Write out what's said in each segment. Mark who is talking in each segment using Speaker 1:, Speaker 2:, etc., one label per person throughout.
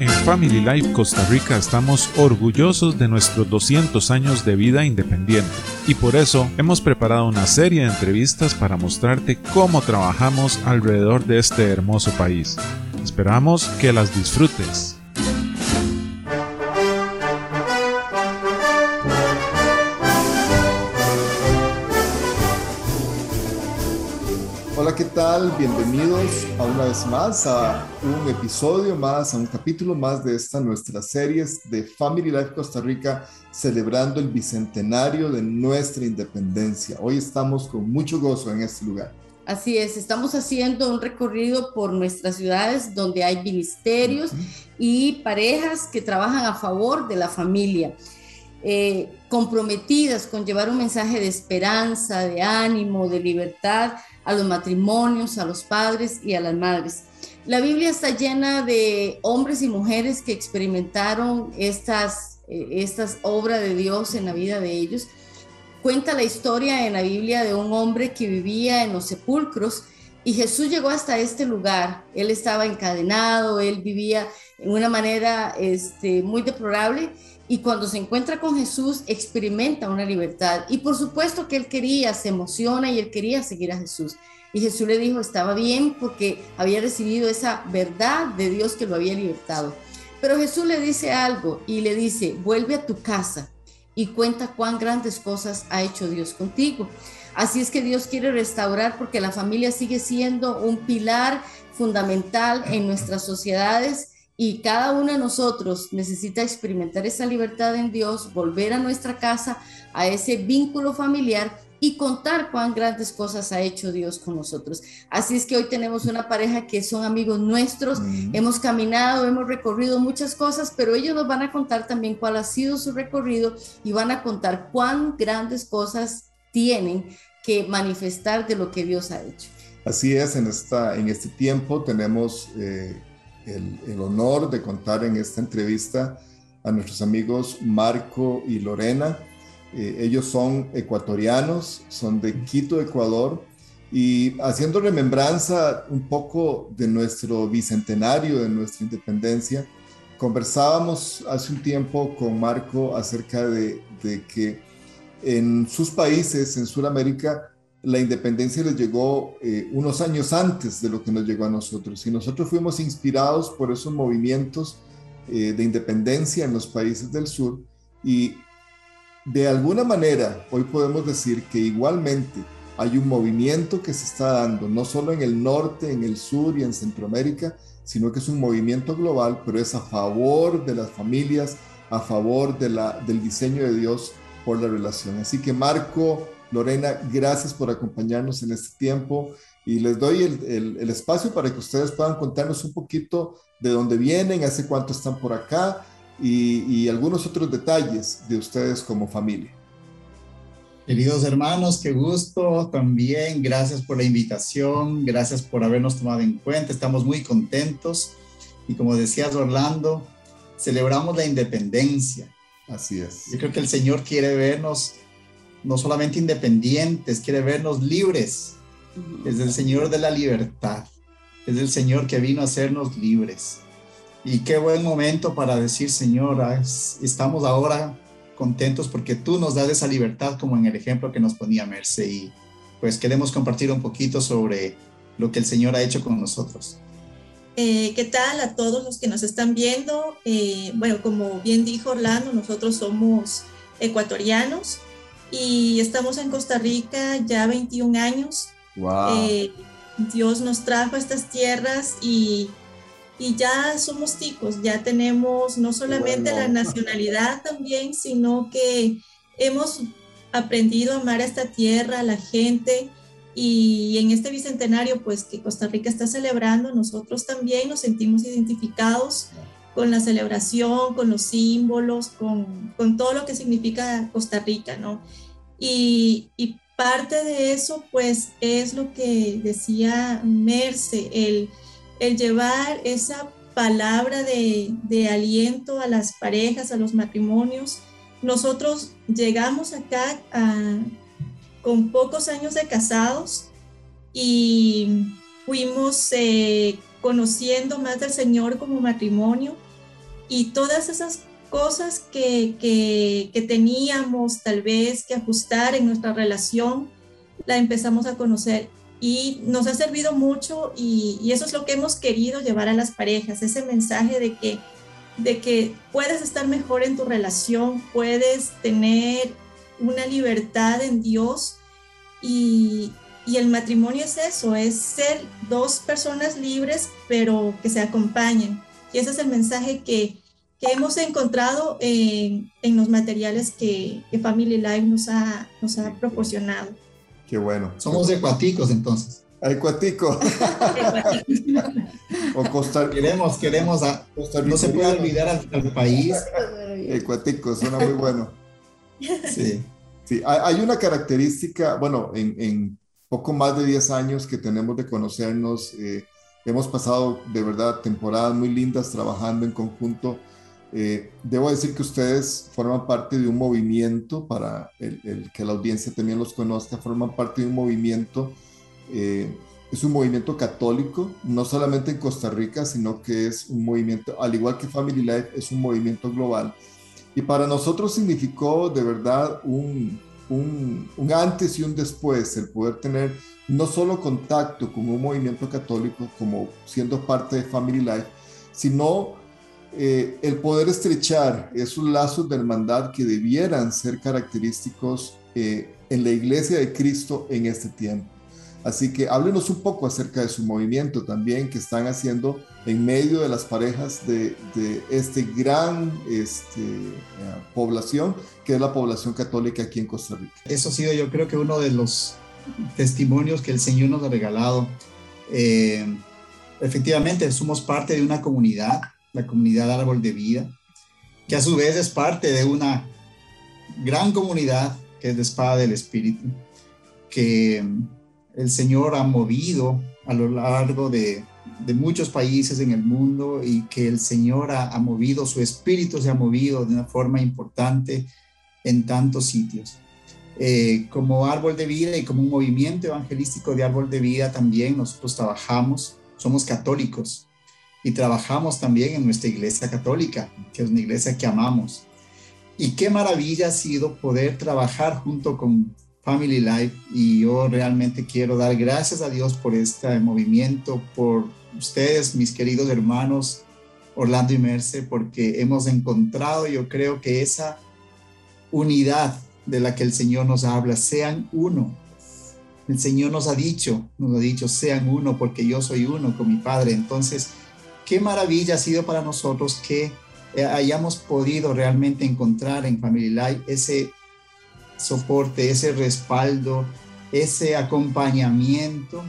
Speaker 1: En Family Life Costa Rica estamos orgullosos de nuestros 200 años de vida independiente y por eso hemos preparado una serie de entrevistas para mostrarte cómo trabajamos alrededor de este hermoso país. Esperamos que las disfrutes.
Speaker 2: Tal? Bienvenidos a una vez más a un episodio más, a un capítulo más de esta nuestra serie de Family Life Costa Rica celebrando el bicentenario de nuestra independencia. Hoy estamos con mucho gozo en este lugar.
Speaker 3: Así es, estamos haciendo un recorrido por nuestras ciudades donde hay ministerios y parejas que trabajan a favor de la familia. Eh, comprometidas con llevar un mensaje de esperanza, de ánimo, de libertad a los matrimonios, a los padres y a las madres. La Biblia está llena de hombres y mujeres que experimentaron estas, eh, estas obras de Dios en la vida de ellos. Cuenta la historia en la Biblia de un hombre que vivía en los sepulcros y Jesús llegó hasta este lugar. Él estaba encadenado, él vivía en una manera este, muy deplorable y cuando se encuentra con Jesús experimenta una libertad. Y por supuesto que él quería, se emociona y él quería seguir a Jesús. Y Jesús le dijo, estaba bien porque había recibido esa verdad de Dios que lo había libertado. Pero Jesús le dice algo y le dice, vuelve a tu casa y cuenta cuán grandes cosas ha hecho Dios contigo. Así es que Dios quiere restaurar porque la familia sigue siendo un pilar fundamental en nuestras sociedades y cada uno de nosotros necesita experimentar esa libertad en Dios, volver a nuestra casa, a ese vínculo familiar y contar cuán grandes cosas ha hecho Dios con nosotros. Así es que hoy tenemos una pareja que son amigos nuestros, hemos caminado, hemos recorrido muchas cosas, pero ellos nos van a contar también cuál ha sido su recorrido y van a contar cuán grandes cosas tienen que manifestar de lo que Dios ha hecho.
Speaker 2: Así es, en, esta, en este tiempo tenemos... Eh, el, honor de contar en esta entrevista a nuestros amigos Marco y Lorena. Eh, ellos son ecuatorianos, son de Quito, Ecuador, y haciendo remembranza un poco de nuestro bicentenario, de nuestra independencia, conversábamos hace un tiempo con Marco acerca de, de que en sus países, en Sudamérica, la independencia les llegó eh, unos años antes de lo que nos llegó a nosotros y nosotros fuimos inspirados por esos movimientos eh, de independencia en los países del sur y de alguna manera hoy podemos decir que igualmente hay un movimiento que se está dando, no solo en el norte, en el sur y en Centroamérica, sino que es un movimiento global, pero es a favor de las familias, a favor de la, del diseño de Dios por la relación. Así que Marco, Lorena, gracias por acompañarnos en este tiempo y les doy el, espacio para que ustedes puedan contarnos un poquito de dónde vienen, hace cuánto están por acá y, y algunos otros detalles de ustedes como familia.
Speaker 4: Queridos hermanos, qué gusto también. Gracias por la invitación, gracias por habernos tomado en cuenta. Estamos muy contentos y como decías Orlando, celebramos la independencia.
Speaker 2: Así es.
Speaker 4: Yo creo que el Señor quiere vernos no solamente independientes, quiere vernos libres. Es el Señor de la libertad. Es el Señor que vino a hacernos libres. Y qué buen momento para decir, Señor, ah, estamos ahora contentos porque tú nos das esa libertad como en el ejemplo que nos ponía Merce. Y pues queremos compartir un poquito sobre lo que el Señor ha hecho con nosotros.
Speaker 5: Eh, ¿Qué tal a todos los que nos están viendo? Eh, bueno, como bien dijo Orlando, nosotros somos ecuatorianos y estamos en Costa Rica ya 21 años. Eh, Dios nos trajo a estas tierras y, y, ya somos ticos, ya tenemos no solamente la nacionalidad también, sino que hemos aprendido a amar a esta tierra, a la gente. Y en este bicentenario, pues que Costa Rica está celebrando, nosotros también nos sentimos identificados con la celebración, con los símbolos, con, con todo lo que significa Costa Rica, ¿no? Y, y, parte de eso, pues, es lo que decía Merce, el, el llevar esa palabra de, de, aliento a las parejas, a los matrimonios. Nosotros llegamos acá con pocos años de casados y fuimos eh, conociendo más del Señor como matrimonio y todas esas cosas que, que, teníamos tal vez que ajustar en nuestra relación, la empezamos a conocer. Y nos ha servido mucho y, y, eso es lo que hemos querido llevar a las parejas, ese mensaje de que, de que puedes estar mejor en tu relación, puedes tener una libertad en Dios y, y el matrimonio es eso, es ser dos personas libres pero que se acompañen. Y ese es el mensaje que, que hemos encontrado en, en los materiales que, que, Family Life nos ha, nos ha proporcionado.
Speaker 2: Qué bueno.
Speaker 4: Somos ecuaticos entonces.
Speaker 2: Ecuatico. o Costa
Speaker 4: Queremos, queremos. A, no se puede olvidar al, país.
Speaker 2: Ecuatico, suena muy bueno. Sí. Sí, hay una característica, bueno, en, en poco más de 10 años que tenemos de conocernos, eh, hemos pasado de verdad temporadas muy lindas trabajando en conjunto eh, debo decir que ustedes forman parte de un movimiento, para el, que la audiencia también los conozca, forman parte de un movimiento, eh, es un movimiento católico, no solamente en Costa Rica, sino que es un movimiento, al igual que Family Life, es un movimiento global. Y para nosotros significó de verdad un, un, antes y un después, el poder tener no solo contacto con un movimiento católico como siendo parte de Family Life, sino eh, el poder estrechar esos lazos de hermandad que debieran ser característicos eh, en la iglesia de Cristo en este tiempo. Así que háblenos un poco acerca de su movimiento también que están haciendo en medio de las parejas de, este gran este, eh, población que es la población católica aquí en Costa Rica.
Speaker 4: Eso ha sido yo creo que uno de los testimonios que el Señor nos ha regalado. efectivamente, somos parte de una comunidad la comunidad Árbol de Vida, que a su vez es parte de una gran comunidad que es de Espada del Espíritu, que el Señor ha movido a lo largo de, muchos países en el mundo y que el Señor ha, movido, su espíritu se ha movido de una forma importante en tantos sitios. Eh, como árbol de vida y como un movimiento evangelístico de árbol de vida también nosotros trabajamos, somos católicos, y trabajamos también en nuestra iglesia católica, que es una iglesia que amamos. Y qué maravilla ha sido poder trabajar junto con Family Life y yo realmente quiero dar gracias a Dios por este movimiento, por ustedes, mis queridos hermanos Orlando y Merce, porque hemos encontrado, yo creo que esa unidad de la que el Señor nos habla, sean uno. El Señor nos ha dicho, nos ha dicho, sean uno porque yo soy uno con mi Padre. Entonces, qué maravilla ha sido para nosotros que hayamos podido realmente encontrar en Family Life ese soporte, ese respaldo, ese acompañamiento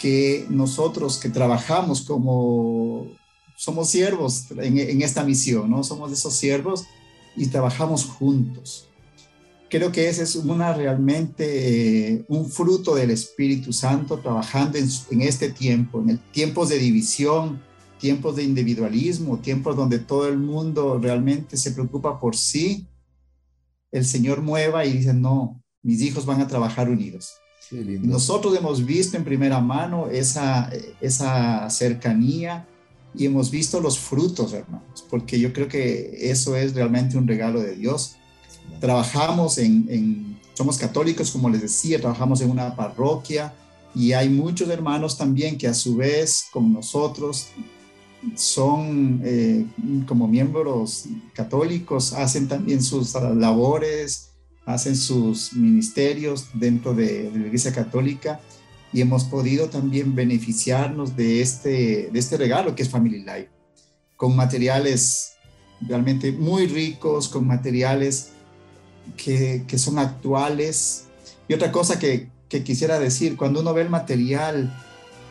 Speaker 4: que nosotros que trabajamos como somos siervos en, esta misión, ¿no? Somos esos siervos y trabajamos juntos. Creo que ese es una realmente eh, un fruto del Espíritu Santo trabajando en, en este tiempo, en el tiempos de división, tiempos de individualismo, tiempos donde todo el mundo realmente se preocupa por sí, el Señor mueva y dice, no, mis hijos van a trabajar unidos. nosotros hemos visto en primera mano esa, esa cercanía y hemos visto los frutos, hermanos, porque yo creo que eso es realmente un regalo de Dios. Trabajamos en, en somos católicos, como les decía, trabajamos en una parroquia y hay muchos hermanos también que a su vez, como nosotros, son eh, como miembros católicos, hacen también sus labores, hacen sus ministerios dentro de, la Iglesia Católica y hemos podido también beneficiarnos de este, de este regalo que es Family Life, con materiales realmente muy ricos, con materiales que, que son actuales. Y otra cosa que, que quisiera decir, cuando uno ve el material,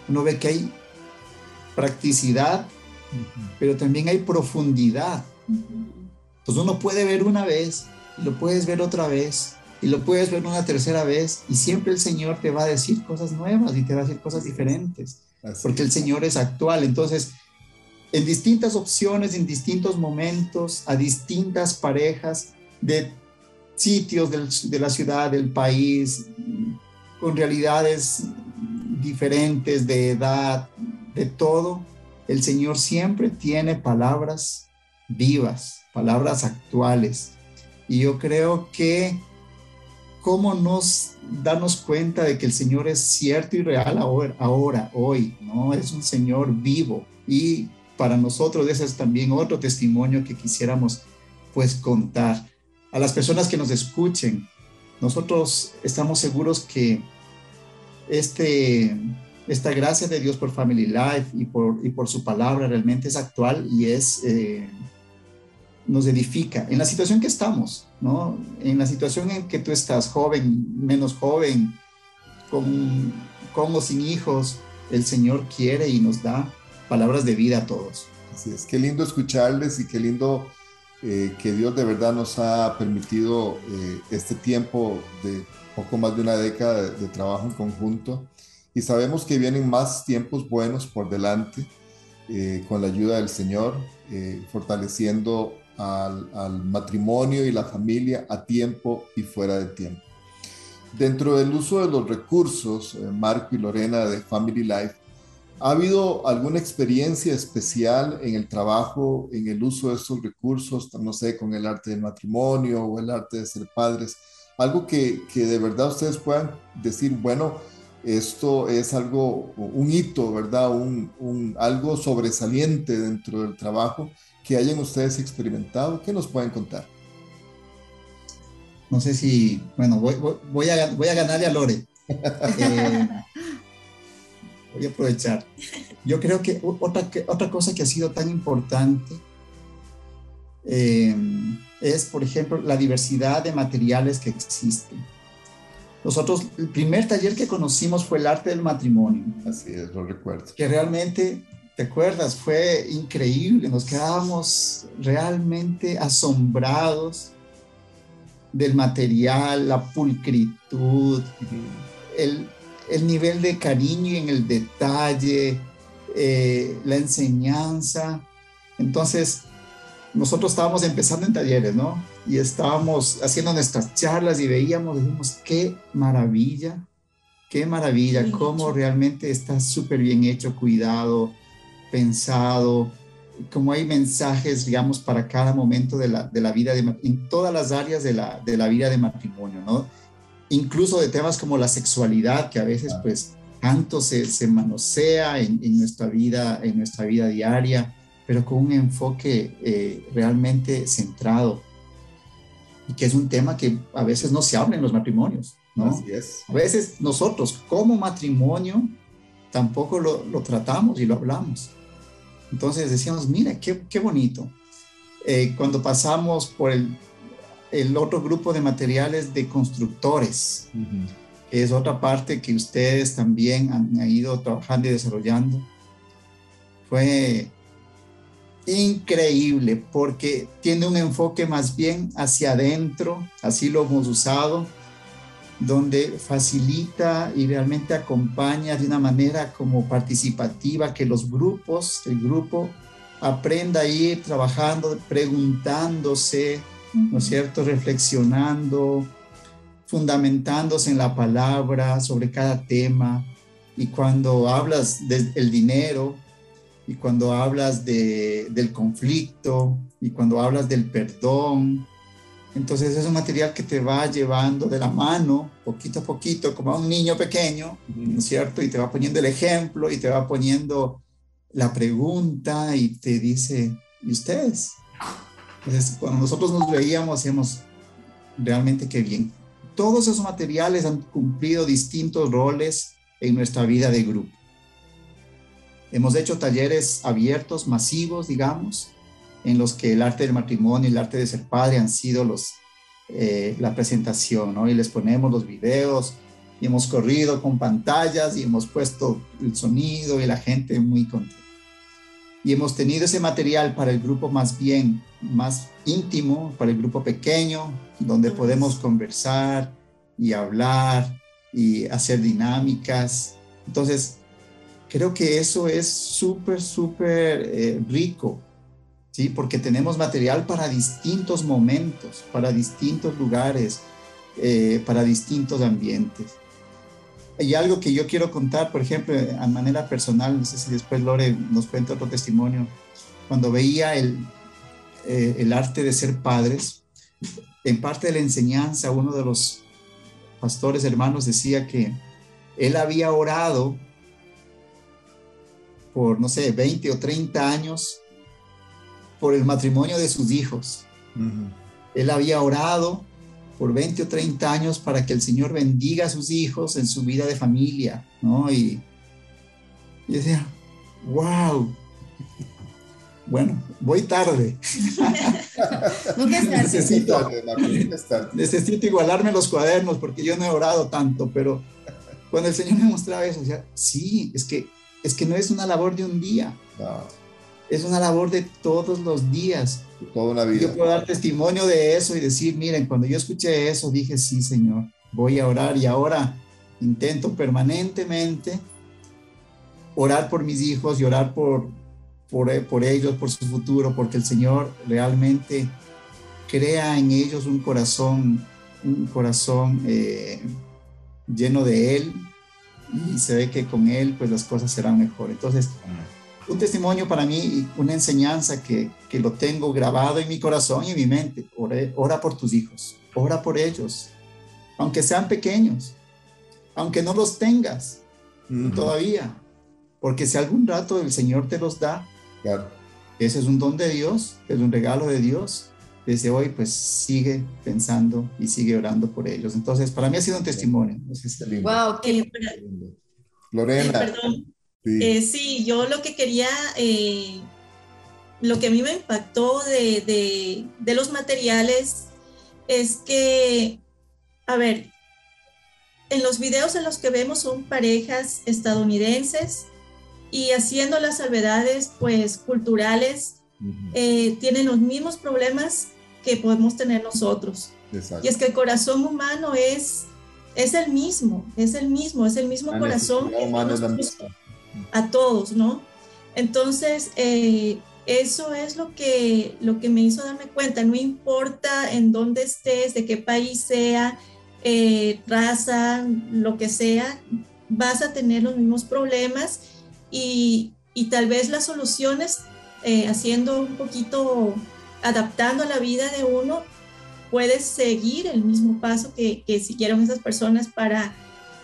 Speaker 4: uno ve que hay practicidad pero también hay profundidad. Entonces uno puede ver una vez, y lo puedes ver otra vez, y lo puedes ver una tercera vez, y siempre el Señor te va a decir cosas nuevas y te va a decir cosas diferentes, porque el Señor es actual. Entonces, en distintas opciones, en distintos momentos, a distintas parejas de sitios de la ciudad, del país, con realidades diferentes de edad, de todo, el Señor siempre tiene palabras vivas, palabras actuales. Y yo creo que cómo nos darnos cuenta de que el Señor es cierto y real ahora, hoy, ¿no? Es un Señor vivo y para nosotros ese es también otro testimonio que quisiéramos pues contar. A las personas que nos escuchen, nosotros estamos seguros que este, esta gracia de Dios por Family Life y por, y por su palabra realmente es actual y es, eh, nos edifica en la situación que estamos, ¿no? En la situación en que tú estás joven, menos joven, con, con o sin hijos, el Señor quiere y nos da palabras de vida a todos.
Speaker 2: Así es, qué lindo escucharles y qué lindo eh, que Dios de verdad nos ha permitido eh, este tiempo de poco más de una década de, trabajo en conjunto y sabemos que vienen más tiempos buenos por delante eh, con la ayuda del Señor, fortaleciendo al, matrimonio y la familia a tiempo y fuera de tiempo. Dentro del uso de los recursos, Marco y Lorena de Family Life, ¿Ha habido alguna experiencia especial en el trabajo, en el uso de estos recursos, no sé, con el arte del matrimonio o el arte de ser padres? Algo que, que de verdad ustedes puedan decir, bueno, esto es algo, un hito, ¿verdad? Un, un, algo sobresaliente dentro del trabajo que hayan ustedes experimentado. ¿Qué nos pueden contar?
Speaker 4: No sé si, bueno, voy, voy, a, voy a ganarle a Lore. Eh, voy a aprovechar. Yo creo que otra, otra cosa que ha sido tan importante eh, es, por ejemplo, la diversidad de materiales que existen. Nosotros, el primer taller que conocimos fue el arte del matrimonio.
Speaker 2: Así es, lo recuerdo.
Speaker 4: Que realmente, ¿te acuerdas? Fue increíble. Nos quedábamos realmente asombrados del material, la pulcritud, el, el nivel de cariño en el detalle, eh, la enseñanza. Entonces, nosotros estábamos empezando en talleres, ¿no? Y estábamos haciendo nuestras charlas y veíamos, dijimos, qué maravilla, qué maravilla, cómo realmente está súper bien hecho, cuidado, pensado, como hay mensajes, digamos, para cada momento de la, de la vida, de, en todas las áreas de la, de la vida de matrimonio, ¿no? incluso de temas como la sexualidad, que a veces pues tanto se, se manosea en, nuestra vida, en nuestra vida diaria, pero con un enfoque eh, realmente centrado y que es un tema que a veces no se habla en los matrimonios, ¿no?
Speaker 2: Así es.
Speaker 4: A veces nosotros como matrimonio tampoco lo, lo tratamos y lo hablamos. Entonces decíamos, mira, qué, qué bonito. Eh, cuando pasamos por el el otro grupo de materiales de constructores, es otra parte que ustedes también han, ido trabajando y desarrollando. Fue increíble porque tiene un enfoque más bien hacia adentro, así lo hemos usado, donde facilita y realmente acompaña de una manera como participativa que los grupos, el grupo aprenda a ir trabajando, preguntándose, ¿no es cierto? Reflexionando, fundamentándose en la palabra sobre cada tema. Y cuando hablas del dinero, y cuando hablas del conflicto, y cuando hablas del perdón, entonces es un material que te va llevando de la mano, poquito a poquito, como a un niño pequeño, ¿no es cierto? Y te va poniendo el ejemplo y te va poniendo la pregunta y te dice, ¿y ustedes? Entonces, cuando nosotros nos veíamos, decíamos, realmente qué bien. Todos esos materiales han cumplido distintos roles en nuestra vida de grupo. Hemos hecho talleres abiertos, masivos, digamos, en los que el arte del matrimonio y el arte de ser padre han sido los, eh, la presentación, ¿no? Y les ponemos los videos y hemos corrido con pantallas y hemos puesto el sonido y la gente muy contenta y hemos tenido ese material para el grupo más bien, más íntimo, para el grupo pequeño, donde podemos conversar y hablar y hacer dinámicas. Entonces, creo que eso es súper, súper eh, rico, ¿sí? Porque tenemos material para distintos momentos, para distintos lugares, eh, para distintos ambientes. Y algo que yo quiero contar, por ejemplo, a manera personal, no sé si después Lore nos cuenta otro testimonio, cuando veía el, eh, el arte de ser padres. En parte de la enseñanza, uno de los pastores hermanos decía que él había orado por, no sé, 20 o 30 años por el matrimonio de sus hijos. Él había orado por 20 o 30 años para que el Señor bendiga a sus hijos en su vida de familia, ¿no? Y, y decía, wow, bueno, voy tarde. necesito, necesito igualarme los cuadernos porque yo no he orado tanto, pero cuando el Señor me mostraba eso, decía, sí, es que, es que no es una labor de un día. Es una labor de todos los días.
Speaker 2: Toda una vida.
Speaker 4: Yo puedo dar testimonio de eso y decir, miren, cuando yo escuché eso, dije, sí, Señor, voy a orar y ahora intento permanentemente orar por mis hijos y orar por, por, por ellos, por su futuro, porque el Señor realmente crea en ellos un corazón, un corazón eh, lleno de Él y se ve que con Él pues las cosas serán mejor. Entonces, un testimonio para mí, una enseñanza que, que lo tengo grabado en mi corazón y en mi mente. ora por tus hijos, ora por ellos, aunque sean pequeños, aunque no los tengas todavía, porque si algún rato el Señor te los da, ese es un don de Dios, es un regalo de Dios. Desde hoy, pues sigue pensando y sigue orando por ellos. Entonces, para mí ha sido un testimonio.
Speaker 3: Wow, qué
Speaker 2: Lorena.
Speaker 5: perdón. Sí. Eh, sí. yo lo que quería, eh, lo que a mí me impactó de, de, de los materiales es que, a ver, en los videos en los que vemos son parejas estadounidenses y haciendo las salvedades pues culturales eh, tienen los mismos problemas que podemos tener nosotros. Y es que el corazón humano es, es el mismo, es el mismo, es el mismo corazón a todos, ¿no? Entonces, eh, eso es lo que, lo que me hizo darme cuenta, no importa en dónde estés, de qué país sea, eh, raza, lo que sea, vas a tener los mismos problemas y, tal vez las soluciones, eh, haciendo un poquito, adaptando a la vida de uno, puedes seguir el mismo paso que, que siguieron esas personas para,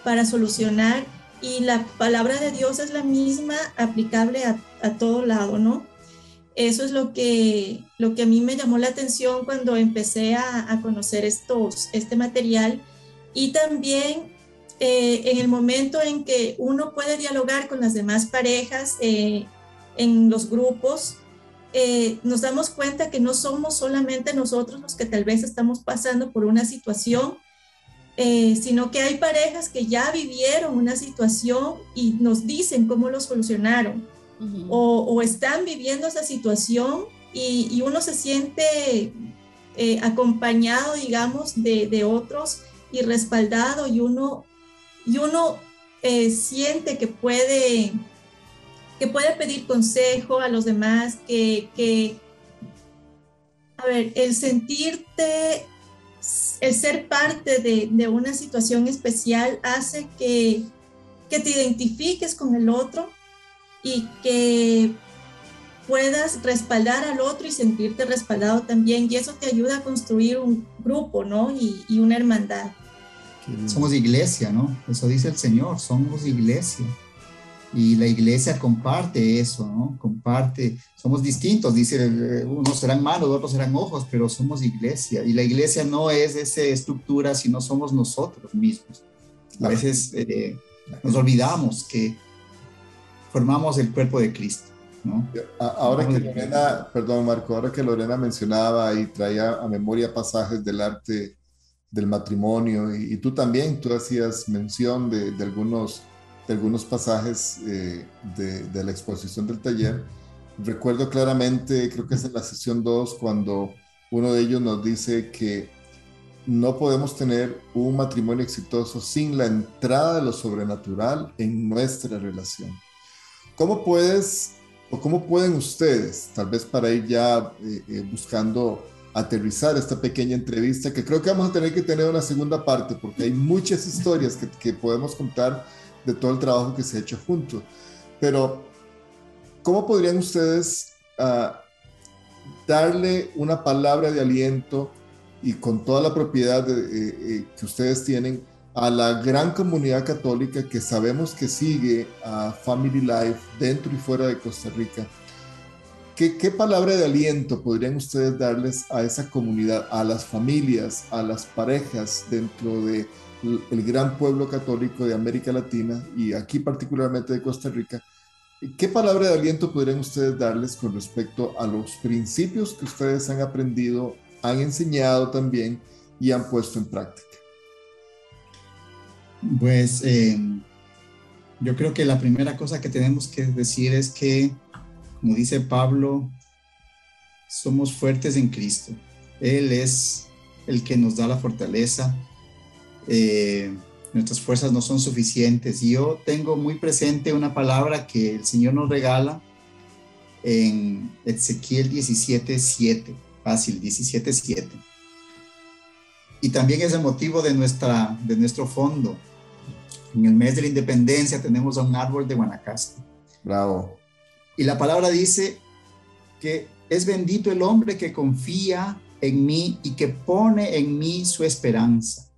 Speaker 5: para solucionar. Y la palabra de Dios es la misma, aplicable a, a todo lado, ¿no? Eso es lo que, lo que a mí me llamó la atención cuando empecé a, a conocer estos, este material y también eh, en el momento en que uno puede dialogar con las demás parejas eh, en los grupos, eh, nos damos cuenta que no somos solamente nosotros los que tal vez estamos pasando por una situación, sino que hay parejas que ya vivieron una situación y nos dicen cómo lo solucionaron o, están viviendo esa situación y, uno se siente acompañado, digamos, de, de otros y respaldado y uno y uno eh, siente que puede, que puede pedir consejo a los demás, que, a ver, el sentirte, el ser parte de, una situación especial hace que, que te identifiques con el otro y que puedas respaldar al otro y sentirte respaldado también. Y eso te ayuda a construir un grupo, ¿no? Y, y una hermandad.
Speaker 4: Somos iglesia, ¿no? Eso dice el Señor, somos iglesia. Y la iglesia comparte eso, ¿no? Comparte, somos distintos, dice, unos serán manos, otros serán ojos, pero somos iglesia. Y la iglesia no es esa estructura, sino somos nosotros mismos. A veces eh, nos olvidamos que formamos el cuerpo de Cristo. ¿no?
Speaker 2: Ahora que Lorena, perdón Marco, ahora que Lorena mencionaba y traía a memoria pasajes del arte del matrimonio y, tú también, tú hacías mención de, algunos, de algunos pasajes eh, de, la exposición del taller. Recuerdo claramente, creo que es en la sesión 2, cuando uno de ellos nos dice que no podemos tener un matrimonio exitoso sin la entrada de lo sobrenatural en nuestra relación. ¿Cómo puedes o cómo pueden ustedes, tal vez para ir ya eh, eh, buscando aterrizar esta pequeña entrevista, que creo que vamos a tener que tener una segunda parte, porque hay muchas historias que, que podemos contar de todo el trabajo que se ha hecho junto. Pero, ¿cómo podrían ustedes uh, darle una palabra de aliento y con toda la propiedad que ustedes tienen a la gran comunidad católica que sabemos que sigue a Family Life dentro y fuera de Costa Rica. ¿Qué, qué palabra de aliento podrían ustedes darles a esa comunidad, a las familias, a las parejas dentro de el gran pueblo católico de América Latina y aquí particularmente de Costa Rica? ¿Qué palabra de aliento podrían ustedes darles con respecto a los principios que ustedes han aprendido, han enseñado también y han puesto en práctica?
Speaker 4: Pues eh, yo creo que la primera cosa que tenemos que decir es que, como dice Pablo, somos fuertes en Cristo. Él es el que nos da la fortaleza. Eh, nuestras fuerzas no son suficientes. Y yo tengo muy presente una palabra que el Señor nos regala en Ezequiel 17:7, fácil, 17:7. Y también es el motivo de, nuestra, de nuestro fondo. En el mes de la independencia tenemos a un árbol de Guanacaste.
Speaker 2: Bravo.
Speaker 4: Y la palabra dice que es bendito el hombre que confía en mí y que pone en mí su esperanza.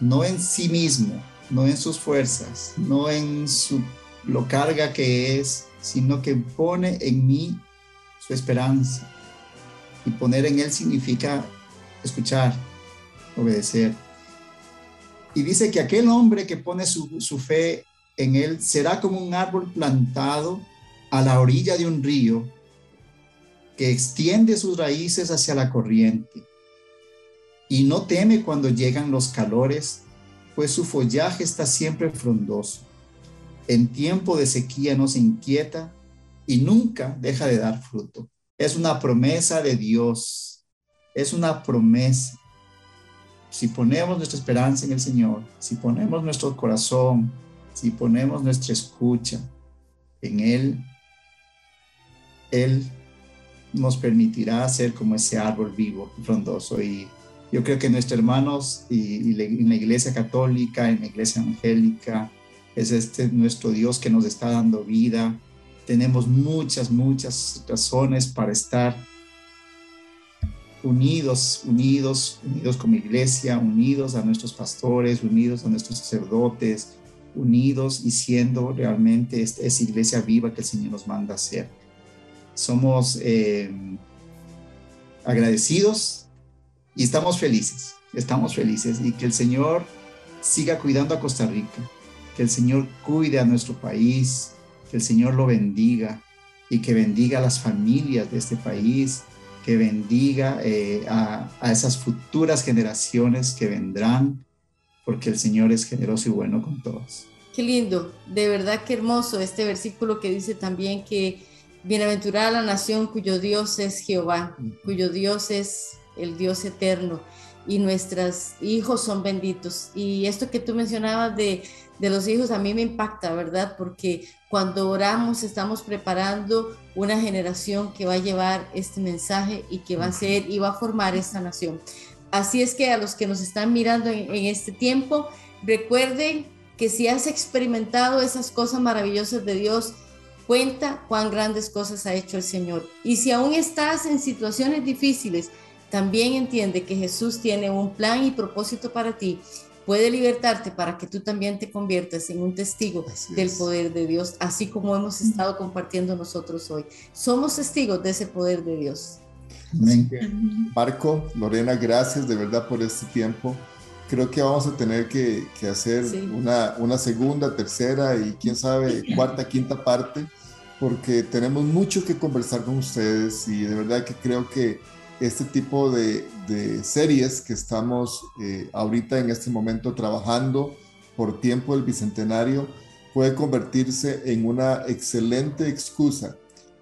Speaker 4: No en sí mismo, no en sus fuerzas, no en su lo carga que es, sino que pone en mí su esperanza. Y poner en él significa escuchar, obedecer, y dice que aquel hombre que pone su, fe en él será como un árbol plantado a la orilla de un río que extiende sus raíces hacia la corriente y no teme cuando llegan los calores, pues su follaje está siempre frondoso. En tiempo de sequía no se inquieta y nunca deja de dar fruto. Es una promesa de Dios, es una promesa si ponemos nuestra esperanza en el Señor, si ponemos nuestro corazón, si ponemos nuestra escucha en Él, Él nos permitirá ser como ese árbol vivo, frondoso. Y yo creo que nuestros hermanos y, en la iglesia católica, en la iglesia evangélica, es este nuestro Dios que nos está dando vida. Tenemos muchas, muchas razones para estar unidos, unidos, unidos como iglesia, unidos a nuestros pastores, unidos a nuestros sacerdotes, unidos y siendo realmente esa iglesia viva que el Señor nos manda a ser. Somos eh, agradecidos y estamos felices, estamos felices y que el Señor siga cuidando a Costa Rica, que el Señor cuide a nuestro país, que el Señor lo bendiga y que bendiga a las familias de este país, que bendiga eh, a, esas futuras generaciones que vendrán, porque el Señor es generoso y bueno con todos.
Speaker 3: Qué lindo, de verdad que hermoso este versículo que dice también que bienaventurada la nación cuyo Dios es Jehová, cuyo Dios es el Dios eterno y nuestros hijos son benditos. Y esto que tú mencionabas de, de los hijos a mí me impacta, ¿verdad? Porque cuando oramos estamos preparando una generación que va a llevar este mensaje y que va a ser y va a formar esta nación. Así es que a los que nos están mirando en, este tiempo, recuerden que si has experimentado esas cosas maravillosas de Dios, cuenta cuán grandes cosas ha hecho el Señor. Y si aún estás en situaciones difíciles, también entiende que Jesús tiene un plan y propósito para ti puede libertarte para que tú también te conviertas en un testigo del poder de Dios, así como hemos estado compartiendo nosotros hoy. Somos testigos de ese poder de Dios.
Speaker 2: Marco, Lorena, gracias de verdad por este tiempo. Creo que vamos a tener que, hacer una, una segunda, tercera y quién sabe, cuarta, quinta parte, porque tenemos mucho que conversar con ustedes y de verdad que creo que este tipo de, series que estamos eh, ahorita en este momento trabajando por tiempo del Bicentenario puede convertirse en una excelente excusa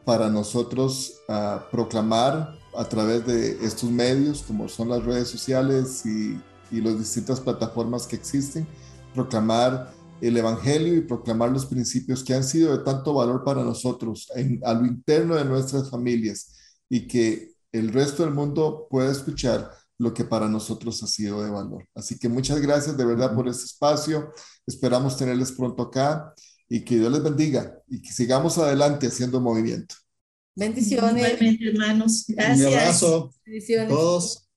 Speaker 2: para nosotros ah, proclamar a través de estos medios, como son las redes sociales y, y las distintas plataformas que existen, proclamar el Evangelio y proclamar los principios que han sido de tanto valor para nosotros en, a lo interno de nuestras familias y que el resto del mundo pueda escuchar lo que para nosotros ha sido de valor. Así que muchas gracias de verdad por este espacio. Esperamos tenerles pronto acá y que Dios les bendiga y que sigamos adelante haciendo movimiento.
Speaker 3: Bendiciones.
Speaker 5: Igualmente, hermanos. Gracias.
Speaker 4: Un abrazo.
Speaker 3: Bendiciones.
Speaker 4: Todos.